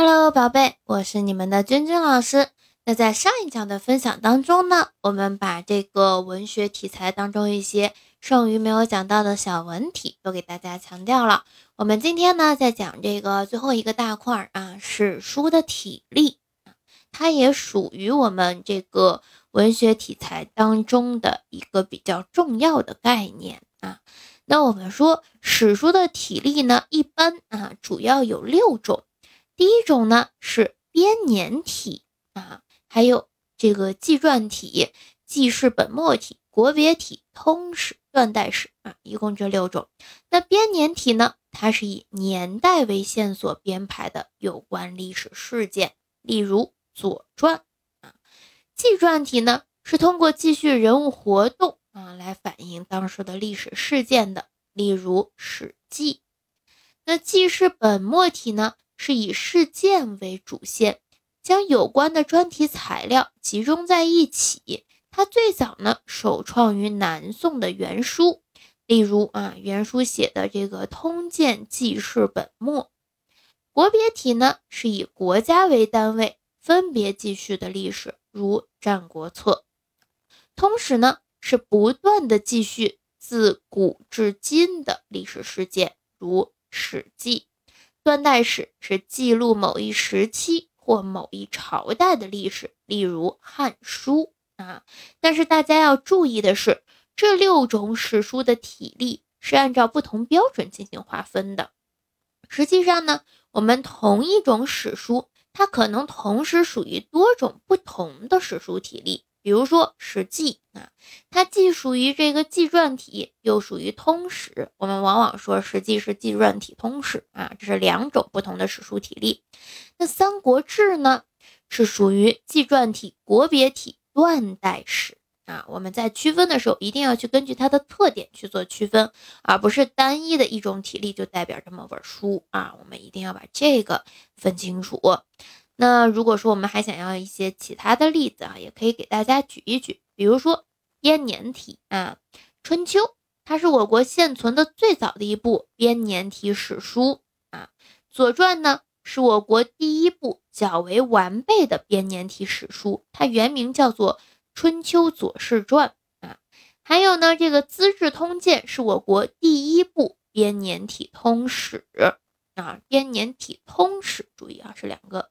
Hello，宝贝，我是你们的君君老师。那在上一讲的分享当中呢，我们把这个文学题材当中一些剩余没有讲到的小文体都给大家强调了。我们今天呢，在讲这个最后一个大块啊，史书的体例它也属于我们这个文学题材当中的一个比较重要的概念啊。那我们说史书的体例呢，一般啊，主要有六种。第一种呢是编年体啊，还有这个纪传体、记事本末体、国别体、通史、断代史啊，一共这六种。那编年体呢，它是以年代为线索编排的有关历史事件，例如《左传》啊。纪传体呢，是通过记叙人物活动啊来反映当时的历史事件的，例如《史记》。那记事本末体呢？是以事件为主线，将有关的专题材料集中在一起。它最早呢，首创于南宋的元书，例如啊，元书写的这个《通鉴记事本末》。国别体呢，是以国家为单位分别记叙的历史，如《战国策》。通史呢，是不断的记叙自古至今的历史事件，如《史记》。断代史是记录某一时期或某一朝代的历史，例如《汉书》啊。但是大家要注意的是，这六种史书的体例是按照不同标准进行划分的。实际上呢，我们同一种史书，它可能同时属于多种不同的史书体例。比如说《史记》啊，它既属于这个纪传体，又属于通史。我们往往说《史记》是纪传体通史啊，这是两种不同的史书体例。那《三国志》呢，是属于纪传体、国别体、断代史啊。我们在区分的时候，一定要去根据它的特点去做区分，而不是单一的一种体例就代表这么本书啊。我们一定要把这个分清楚。那如果说我们还想要一些其他的例子啊，也可以给大家举一举。比如说编年体啊，《春秋》它是我国现存的最早的一部编年体史书啊，《左传》呢是我国第一部较为完备的编年体史书，它原名叫做《春秋左氏传》啊。还有呢，这个《资治通鉴》是我国第一部编年体通史啊，编年体通史，注意啊，是两个。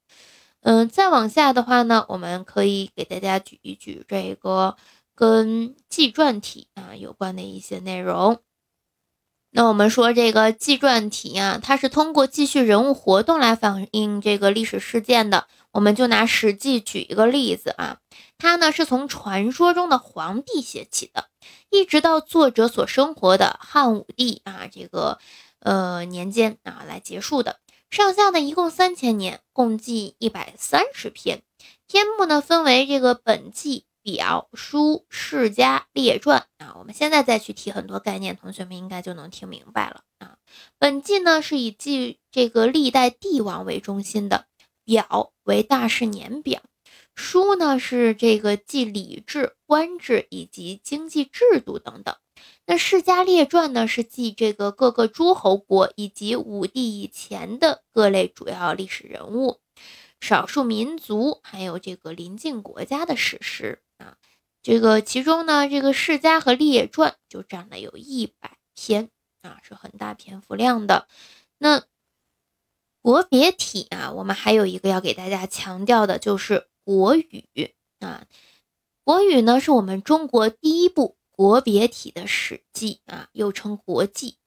嗯，再往下的话呢，我们可以给大家举一举这个跟纪传体啊有关的一些内容。那我们说这个纪传体啊，它是通过记叙人物活动来反映这个历史事件的。我们就拿《史记》举一个例子啊，它呢是从传说中的皇帝写起的，一直到作者所生活的汉武帝啊这个呃年间啊来结束的。上下呢，一共三千年，共计一百三十篇。篇目呢，分为这个本纪、表、书、世家、列传啊。我们现在再去提很多概念，同学们应该就能听明白了啊。本纪呢，是以记这个历代帝王为中心的；表为大事年表；书呢，是这个记礼制、官制以及经济制度等等。那世家列传呢，是记这个各个诸侯国以及武帝以前的各类主要历史人物、少数民族，还有这个邻近国家的史实啊。这个其中呢，这个世家和列传就占了有一百篇啊，是很大篇幅量的。那国别体啊，我们还有一个要给大家强调的，就是国语啊。国语呢，是我们中国第一部。国别体的史记啊，又称国记，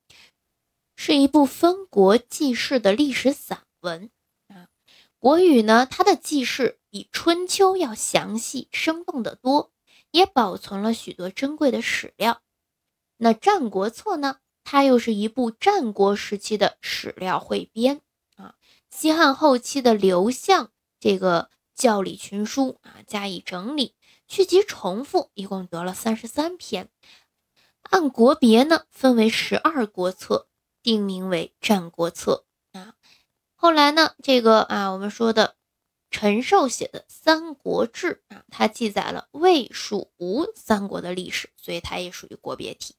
是一部分国记事的历史散文啊。国语呢，它的记事比春秋要详细生动得多，也保存了许多珍贵的史料。那战国策呢，它又是一部战国时期的史料汇编啊。西汉后期的刘向这个教理群书啊，加以整理。续集重复，一共得了三十三篇。按国别呢，分为十二国策，定名为《战国策》啊。后来呢，这个啊，我们说的陈寿写的《三国志》啊，它记载了魏、蜀、吴三国的历史，所以它也属于国别体。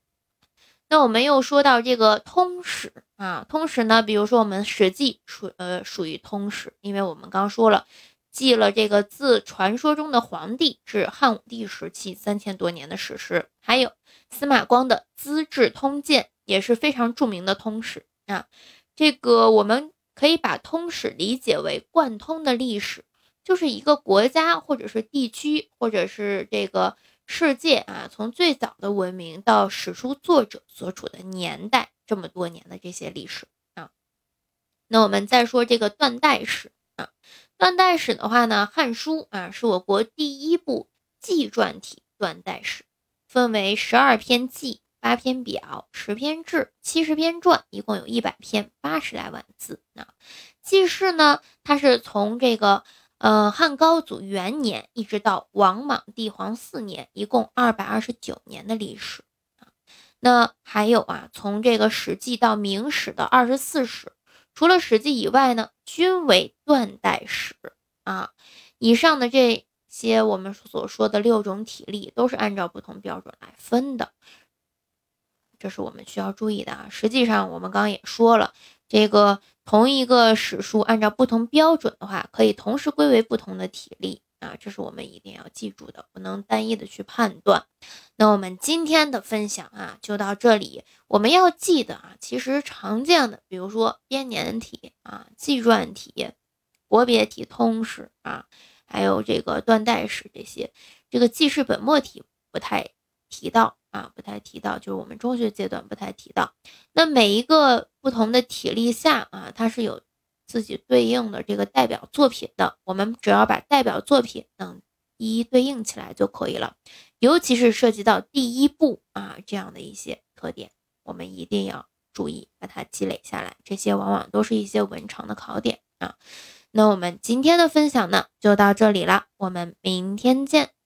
那我们又说到这个通史啊。通史呢，比如说我们《史记》属呃属于通史，因为我们刚说了，记了这个自传说中的黄帝至汉武帝时期三千多年的史实。还有司马光的《资治通鉴》也是非常著名的通史啊。这个我们可以把通史理解为贯通的历史，就是一个国家或者是地区或者是这个。世界啊，从最早的文明到史书作者所处的年代，这么多年的这些历史啊，那我们再说这个断代史啊。断代史的话呢，《汉书》啊是我国第一部纪传体断代史，分为十二篇纪、八篇表、十篇志、七十篇传，一共有一百篇，八十来万字那。记事呢，它是从这个。呃，汉高祖元年一直到王莽帝皇四年，一共二百二十九年的历史。那还有啊，从这个《史记》到《明史》的二十四史，除了《史记》以外呢，均为断代史啊。以上的这些我们所说的六种体例，都是按照不同标准来分的，这是我们需要注意的啊。实际上，我们刚刚也说了。这个同一个史书，按照不同标准的话，可以同时归为不同的体例啊，这是我们一定要记住的，不能单一的去判断。那我们今天的分享啊，就到这里。我们要记得啊，其实常见的，比如说编年体啊、纪传体、国别体、通史啊，还有这个断代史这些，这个记事本末体不太提到。啊，不太提到，就是我们中学阶段不太提到。那每一个不同的体例下啊，它是有自己对应的这个代表作品的。我们只要把代表作品能一一对应起来就可以了。尤其是涉及到第一步啊这样的一些特点，我们一定要注意把它积累下来。这些往往都是一些文常的考点啊。那我们今天的分享呢，就到这里了，我们明天见。